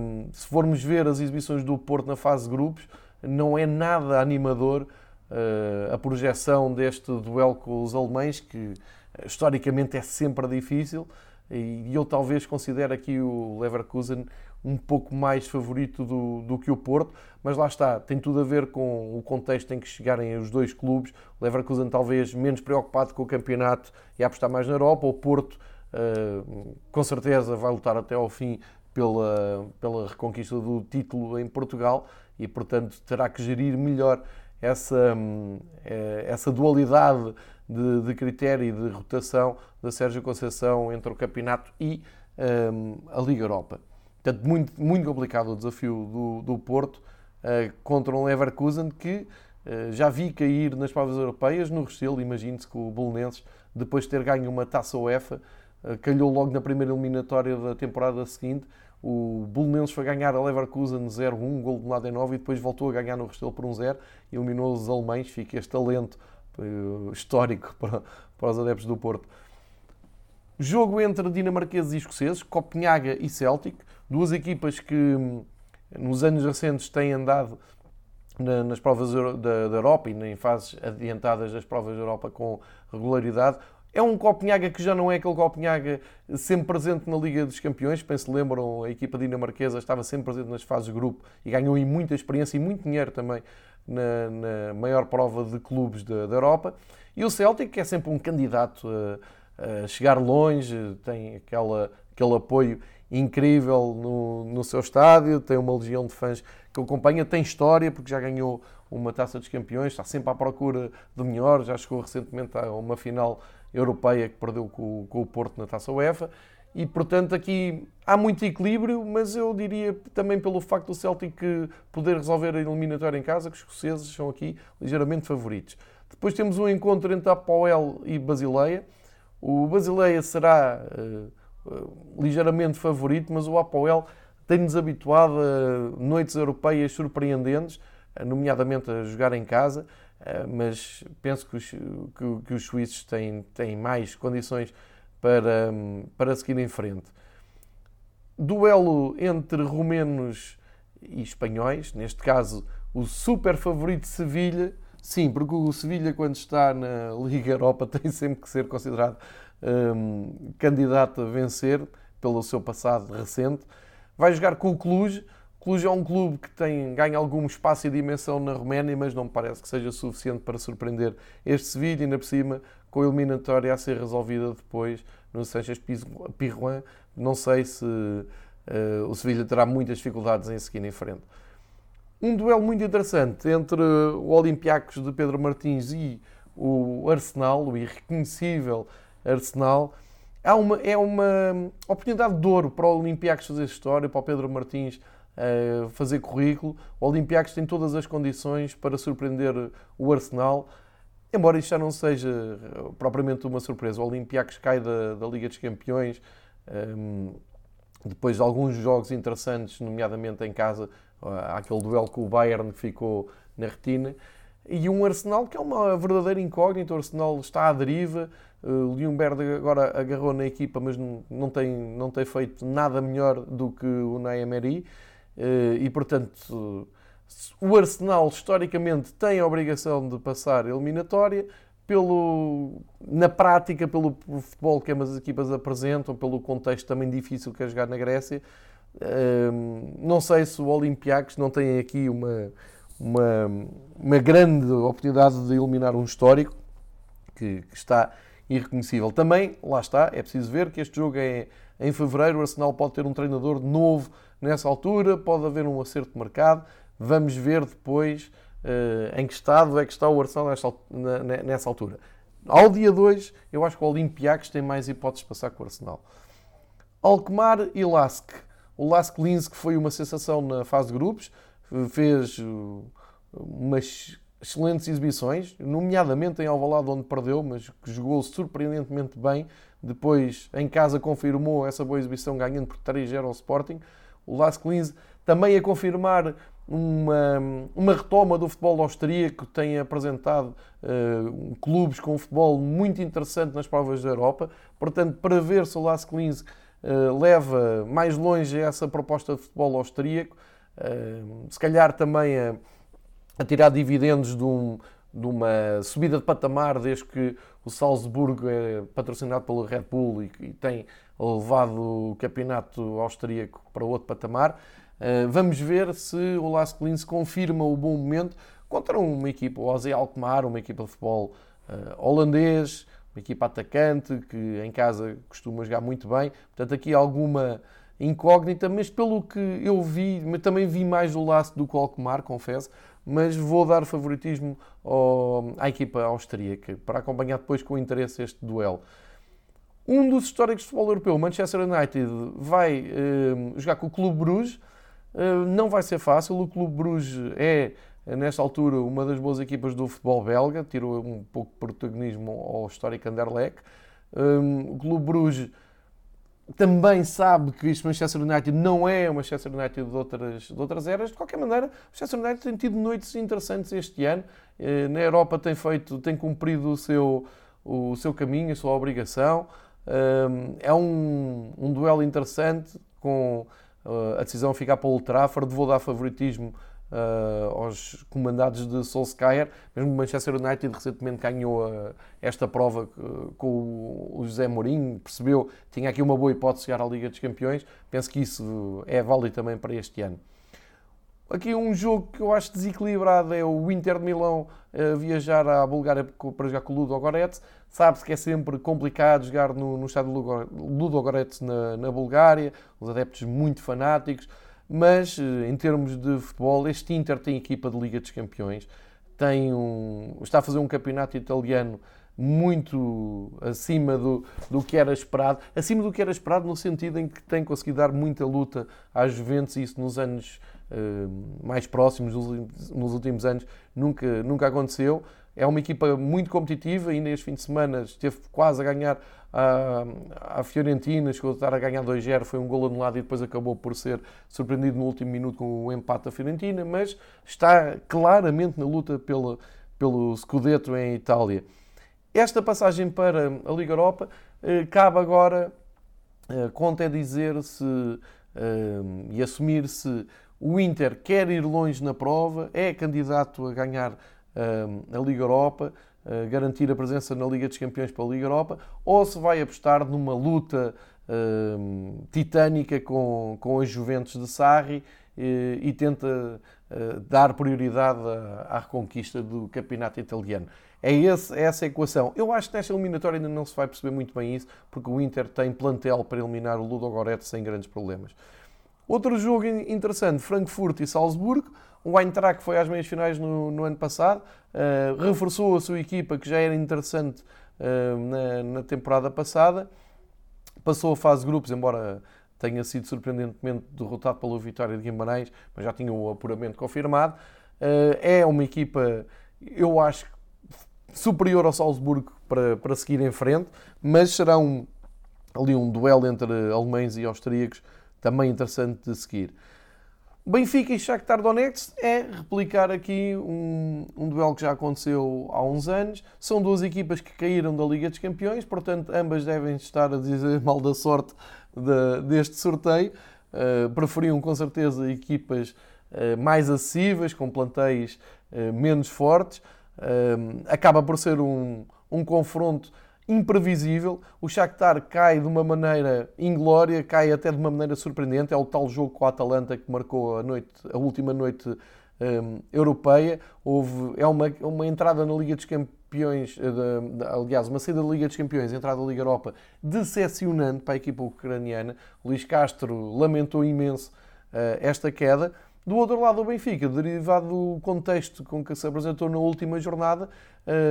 um, se formos ver as exibições do Porto na fase de grupos, não é nada animador uh, a projeção deste duelo com os alemães, que historicamente é sempre difícil, e eu talvez considere aqui o Leverkusen um pouco mais favorito do, do que o Porto, mas lá está, tem tudo a ver com o contexto em que chegarem os dois clubes. O Leverkusen talvez menos preocupado com o campeonato e a apostar mais na Europa, o Porto uh, com certeza vai lutar até ao fim pela, pela reconquista do título em Portugal e, portanto, terá que gerir melhor essa, eh, essa dualidade de, de critério e de rotação da Sérgio Conceição entre o campeonato e um, a Liga Europa. Portanto, muito, muito complicado o desafio do, do Porto uh, contra um Leverkusen que uh, já vi cair nas provas europeias no Restelo. Imagine-se que o Bolonenses, depois de ter ganho uma taça UEFA, uh, calhou logo na primeira eliminatória da temporada seguinte, o Bolonenses foi ganhar a Leverkusen 0-1, um gol de Mladenov e depois voltou a ganhar no Restelo por 1-0 e eliminou os alemães. Fica este talento histórico <laughs> para, para os adeptos do Porto. Jogo entre dinamarqueses e escoceses, Copenhaga e Celtic, duas equipas que hum, nos anos recentes têm andado na, nas provas da, Europa e em fases adiantadas das provas da Europa com regularidade. É um Copenhaga que já não é aquele Copenhaga sempre presente na Liga dos Campeões. Penso lembram, a equipa dinamarquesa estava sempre presente nas fases de grupo e ganhou muita experiência e muito dinheiro também na, na maior prova de clubes da, da, Europa. E o Celtic, que é sempre um candidato a, a chegar longe, tem aquela, aquele apoio incrível no, no seu estádio, tem uma legião de fãs que o acompanha, tem história, porque já ganhou uma taça dos campeões, está sempre à procura do melhor, já chegou recentemente a uma final europeia que perdeu com, com o Porto na taça UEFA. E portanto aqui há muito equilíbrio, mas eu diria também pelo facto do Celtic poder resolver a eliminatória em casa, que os escoceses são aqui ligeiramente favoritos. Depois temos um encontro entre Apoel e Basileia. O Basileia será uh, ligeiramente favorito, mas o Apoel tem-nos habituado a noites europeias surpreendentes, nomeadamente a jogar em casa, eh, mas penso que os, que, que os suíços têm, têm mais condições para, para seguir em frente. Duelo entre romenos e espanhóis, neste caso o super favorito Sevilha, sim, porque o Sevilha quando está na Liga Europa <laughs> tem sempre que ser considerado um, candidato a vencer pelo seu passado recente. Vai jogar com o Cluj, Cluj é um clube que tem, ganha algum espaço e dimensão na Roménia, mas não parece que seja suficiente para surpreender este Sevilha, ainda por cima, com a eliminatória a ser resolvida depois no Sanchez Pirroin. Não sei se uh, o Sevilha terá muitas dificuldades em seguir em frente. Um duelo muito interessante entre o Olympiacos de Pedro Martins e o Arsenal, o irreconhecível Arsenal. Há uma, é uma oportunidade de ouro para o Olympiacos fazer história, para o Pedro Martins fazer currículo. O Olympiacos tem todas as condições para surpreender o Arsenal, embora isto já não seja propriamente uma surpresa. O Olympiacos cai da, da Liga dos Campeões um, ehm, depois de alguns jogos interessantes, nomeadamente em casa, aquele duelo com o Bayern que ficou na retina. E um Arsenal que é uma verdadeira incógnita. O Arsenal está à deriva. O Ljungberg agora agarrou na equipa, mas não tem, não tem feito nada melhor do que o Naemeri. Eh, e, portanto, o Arsenal, historicamente, tem a obrigação de passar eliminatória. Pelo, na prática, pelo futebol que as equipas apresentam, pelo contexto também difícil que é jogar na Grécia. Ehm, não sei se o Olympiacos não tem aqui uma, uma, uma grande oportunidade de eliminar um histórico que, que, está irreconhecível. Também, lá está, é preciso ver que este jogo é em fevereiro. O Arsenal pode ter um treinador novo nessa altura, pode haver um acerto de mercado. Vamos ver depois uh, em que estado é que está o Arsenal nessa, nessa altura. Ao dia 2, eu acho que o Olympiacos tem mais hipóteses de passar com o Arsenal. Alkmaar e Lask. O Lask Linz, que foi uma sensação na fase de grupos, fez uh, umas excelentes exibições, nomeadamente em Alvalade, onde perdeu, mas que jogou surpreendentemente bem. Depois, em casa, confirmou essa boa exibição, ganhando por 3-0 ao Sporting o Lask Linz, também a confirmar uma, uma retoma do futebol austríaco, tem apresentado uh, clubes com um futebol muito interessante nas provas da Europa. Portanto, para ver se o Lask Linz uh, leva mais longe essa proposta de futebol austríaco, se calhar também a, a tirar dividendos de, um, de, uma subida de patamar, desde que o Salzburgo é patrocinado pelo Red Bull e, e tem levado o campeonato austríaco para outro patamar. Vamos ver se o Lask Linz confirma o bom momento contra uma equipa, o AZ Alkmaar, uma equipa de futebol uh, holandês, uma equipa atacante que em casa costuma jogar muito bem. Portanto, aqui alguma incógnita, mas pelo que eu vi, mas também vi mais o Lask do Alkmaar, confesso, mas vou dar favoritismo ao, à equipa austríaca para acompanhar depois com interesse este duelo. Um dos históricos de futebol europeu, Manchester United, vai uh, jogar com o Clube Bruges. Uh, não vai ser fácil. O Clube Bruges é, nesta altura, uma das boas equipas do futebol belga. Tirou um pouco de protagonismo ao histórico Anderlecht. Um, o Clube Bruges também sabe que este Manchester United não é o Manchester United de outras, de outras eras. De qualquer maneira, o Manchester United tem tido noites interessantes este ano. Eh, na Europa tem feito, tem cumprido o seu, o seu caminho, a sua obrigação. Ehm, é um, um duelo interessante com eh, a decisão ficar para o Old Trafford. Vou dar favoritismo uh, aos comandados de Solskjaer. Mesmo o Manchester United recentemente ganhou uh, esta prova uh, com o José Mourinho, percebeu que tinha aqui uma boa hipótese de chegar à Liga dos Campeões. Penso que isso é válido também para este ano. Aqui um jogo que eu acho desequilibrado é o Inter de Milão viajar à Bulgária para jogar com o Ludo Gorets. Sabe-se que é sempre complicado jogar no, no estádio Ludo Gorets na, na Bulgária, os adeptos muito fanáticos mas eh, em termos de futebol, este Inter tem equipa de Liga dos Campeões, tem um, está a fazer um campeonato italiano muito acima do, do que era esperado, acima do que era esperado no sentido em que tem conseguido dar muita luta às Juventus, e isso nos anos uh, mais próximos, nos, nos, últimos anos, nunca, nunca aconteceu. É uma equipa muito competitiva, ainda este fim de semana esteve quase a ganhar a, Fiorentina, chegou a estar a ganhar 2-0, foi um gol anulado e depois acabou por ser surpreendido no último minuto com o empate da Fiorentina, mas está claramente na luta pelo, pelo Scudetto em Itália. Esta passagem para a Liga Europa eh, cabe agora, eh, conta é dizer se eh, e assumir se o Inter quer ir longe na prova, é candidato a ganhar a Liga Europa, garantir a presença na Liga dos Campeões para a Liga Europa, ou se vai apostar numa luta titânica com, com as Juventus de Sarri e tenta uh, dar prioridade à, reconquista do campeonato italiano. É, esse, é essa a equação. Eu acho que nesta eliminatória ainda não se vai perceber muito bem isso, porque o Inter tem plantel para eliminar o Ludo Goretz sem grandes problemas. Outro jogo interessante, Frankfurt e Salzburgo. O Eintracht foi às meias finais no, no ano passado, uh, reforçou a sua equipa, que já era interessante uh, na, na, temporada passada, passou a fase de grupos, embora tenha sido surpreendentemente derrotado pela vitória de Guimarães, mas já tinha o apuramento confirmado. Uh, é uma equipa, eu acho, superior ao Salzburgo para, para seguir em frente, mas será um, ali um duelo entre alemães e austríacos também interessante de seguir. Benfica e Shakhtar Donetsk é replicar aqui um, um, duelo que já aconteceu há uns anos. São duas equipas que caíram da Liga dos Campeões, portanto, ambas devem estar a dizer <laughs> mal da sorte de, deste sorteio. Uh, preferiam com certeza equipas uh, mais acessíveis, com plantéis uh, menos fortes. acaba por ser um, um confronto imprevisível. O Shakhtar cai de uma maneira inglória, cai até de uma maneira surpreendente. É o tal jogo com a Atalanta que marcou a, noite, a última noite um, europeia. Houve, é uma, uma entrada na Liga dos Campeões, eh, de, aliás, uma saída da Liga dos Campeões, entrada na Liga Europa, decepcionante para a equipa ucraniana. Luís Castro lamentou imenso uh, esta queda. Do outro lado, o Benfica, derivado do contexto com que se apresentou na última jornada,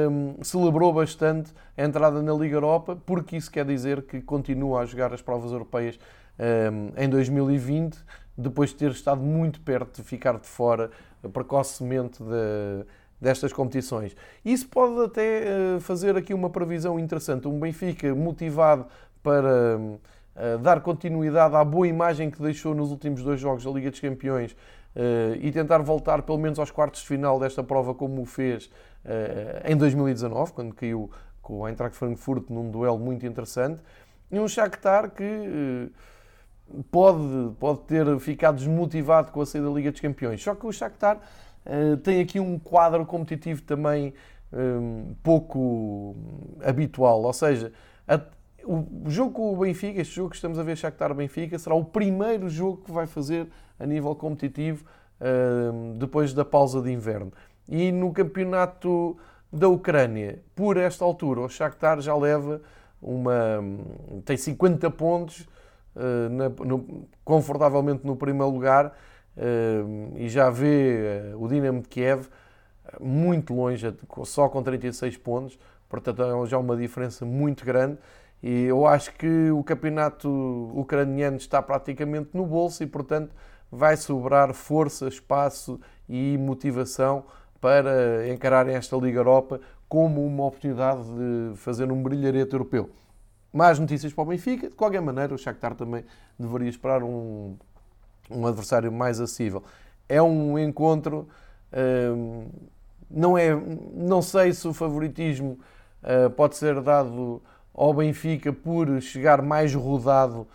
um, celebrou bastante a entrada na Liga Europa, porque isso quer dizer que continua a jogar as provas europeias um, em 2020, depois de ter estado muito perto de ficar de fora precocemente de, destas competições. Isso pode até uh, fazer aqui uma previsão interessante. Um Benfica motivado para uh, dar continuidade à boa imagem que deixou nos últimos dois jogos da Liga dos Campeões e tentar voltar pelo menos aos quartos de final desta prova como o fez uh, em 2019, quando caiu com o Eintracht Frankfurt num duelo muito interessante, e um Shakhtar que uh, pode, pode ter ficado desmotivado com a saída da Liga dos Campeões. Só que o Shakhtar tem aqui um quadro competitivo também um, pouco habitual, ou seja, a, o jogo com o Benfica, este jogo que estamos a ver Shakhtar-Benfica, será o primeiro jogo que vai fazer a nível competitivo depois da pausa de inverno. E no campeonato da Ucrânia, por esta altura, o Shakhtar já leva uma... tem 50 pontos, uh, na, no, confortavelmente no primeiro lugar, e já vê o Dinamo de Kiev muito longe, só com 36 pontos, portanto é já uma diferença muito grande. E eu acho que o campeonato ucraniano está praticamente no bolso e, portanto, vai sobrar força, espaço e motivação para encararem esta Liga Europa como uma oportunidade de fazer um brilharete europeu. Más notícias para o Benfica. De qualquer maneira, o Shakhtar também deveria esperar um, um adversário mais acessível. É um encontro. Uh, não, é, não sei se o favoritismo uh, pode ser dado ao Benfica por chegar mais rodado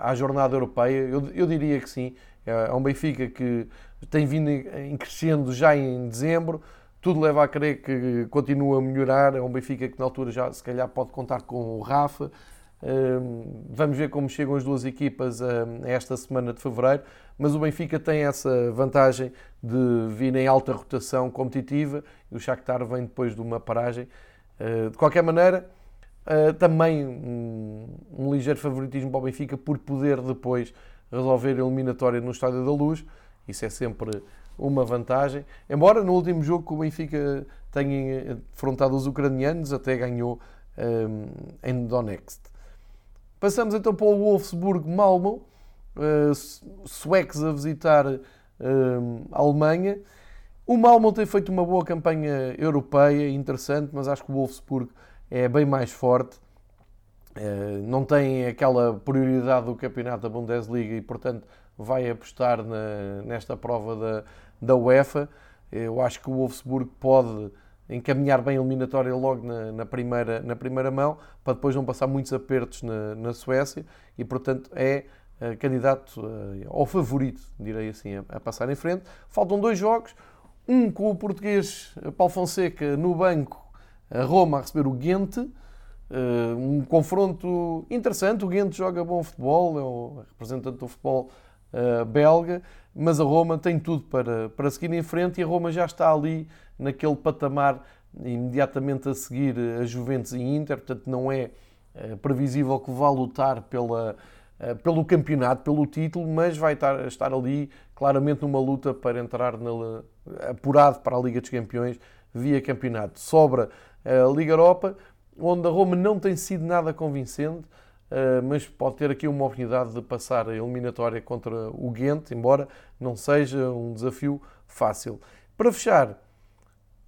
à jornada europeia. Eu, eu, diria que sim. É um Benfica que tem vindo em crescendo já em dezembro. Tudo leva a crer que continua a melhorar. É um Benfica que na altura já se calhar pode contar com o Rafa. Vamos ver como chegam as duas equipas a esta semana de fevereiro, mas o Benfica tem essa vantagem de vir em alta rotação competitiva e o Shakhtar vem depois de uma paragem. Ah, de qualquer maneira, ah, também um, um ligeiro favoritismo para o Benfica por poder depois resolver a eliminatória no Estádio da Luz. Isso é sempre uma vantagem. Embora no último jogo que o Benfica tenha defrontado os ucranianos, até ganhou um, em Donetsk. Passamos então para o Wolfsburg-Malmo, uh, suecos a visitar uh, a Alemanha. O Malmo tem feito uma boa campanha europeia, interessante, mas acho que o Wolfsburg é bem mais forte. Uh, não tem aquela prioridade do campeonato da Bundesliga e, portanto, vai apostar na, nesta prova da, da UEFA. Eu acho que o Wolfsburg pode encaminhar bem a eliminatória logo na, na, primeira, na primeira mão, para depois não passar muitos apertos na, na Suécia e, portanto, é uh, candidato uh, ao favorito, direi assim, a, a, passar em frente. Faltam dois jogos, um com o português Paulo Fonseca no banco, a Roma a receber o Ghent, uh, um confronto interessante. O Ghent joga bom futebol, é o representante do futebol belga, mas a Roma tem tudo para, para seguir em frente e a Roma já está ali naquele patamar imediatamente a seguir a Juventus e Inter, portanto não é eh, previsível que vá lutar pela, eh, pelo campeonato, pelo título, mas vai estar, estar ali claramente numa luta para entrar na, apurado para a Liga dos Campeões via campeonato. Sobra a Liga Europa, onde a Roma não tem sido nada convincente, eh, mas pode ter aqui uma oportunidade de passar a eliminatória contra o Ghent, embora não seja um desafio fácil. Para fechar,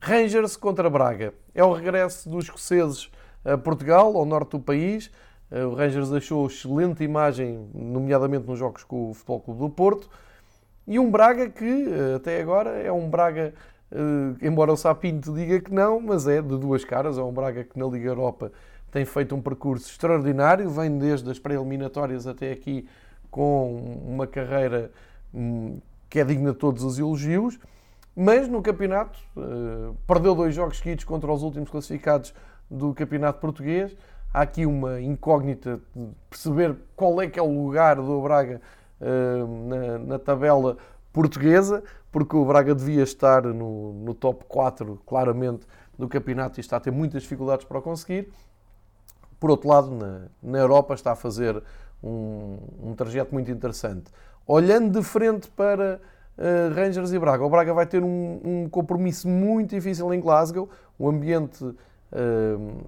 Rangers contra Braga. É o regresso dos escoceses a Portugal, ao norte do país. Eh, o Rangers deixou excelente imagem, nomeadamente nos jogos com o Futebol Clube do Porto. E um Braga que, eh, até agora, é um Braga, eh, embora o Sapinto diga que não, mas é de duas caras. É um Braga que na Liga Europa tem feito um percurso extraordinário, vem desde as pré-eliminatórias até aqui com uma carreira hum, que é digna de todos os elogios. Mas no campeonato, uh, perdeu dois jogos seguidos contra os últimos classificados do campeonato português. Há aqui uma incógnita de perceber qual é que é o lugar do Braga uh, na, na, tabela portuguesa, porque o Braga devia estar no, no top 4, claramente, do campeonato e está a ter muitas dificuldades para o conseguir. Por outro lado, na, na Europa está a fazer um, um trajeto muito interessante. Olhando de frente para uh, Rangers e Braga. O Braga vai ter um, um, compromisso muito difícil em Glasgow, o ambiente uh,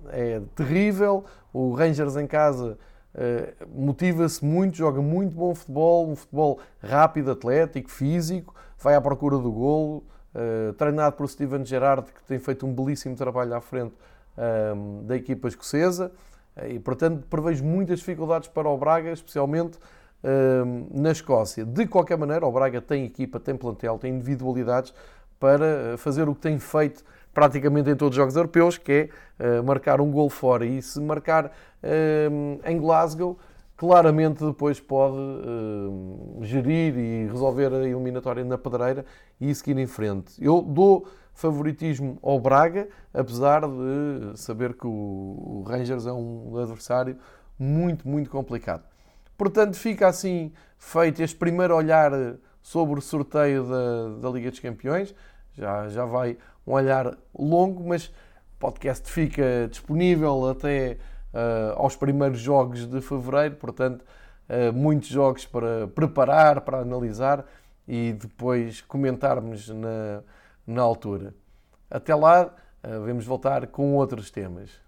é terrível, o Rangers em casa uh, motiva-se muito, joga muito bom futebol, um futebol rápido, atlético, físico, vai à procura do golo, treinado por Steven Gerrard, que tem feito um belíssimo trabalho à frente da equipa escocesa. E, portanto, prevejo muitas dificuldades para o Braga, especialmente na Escócia. De qualquer maneira, o Braga tem equipa, tem plantel, tem individualidades para eh, fazer o que tem feito praticamente em todos os jogos europeus, que é eh, marcar um gol fora. E se marcar em Glasgow, claramente depois pode gerir e resolver a eliminatória na pedreira e seguir em frente. Eu dou favoritismo ao Braga, apesar de saber que o Rangers é um adversário muito, muito complicado. Portanto, fica assim feito este primeiro olhar sobre o sorteio da, da Liga dos Campeões. Já, já vai um olhar longo, mas o podcast fica disponível até uh, aos primeiros jogos de fevereiro, portanto, uh, muitos jogos para preparar, para analisar e depois comentarmos na, na altura. Até lá, uh, vamos voltar com outros temas.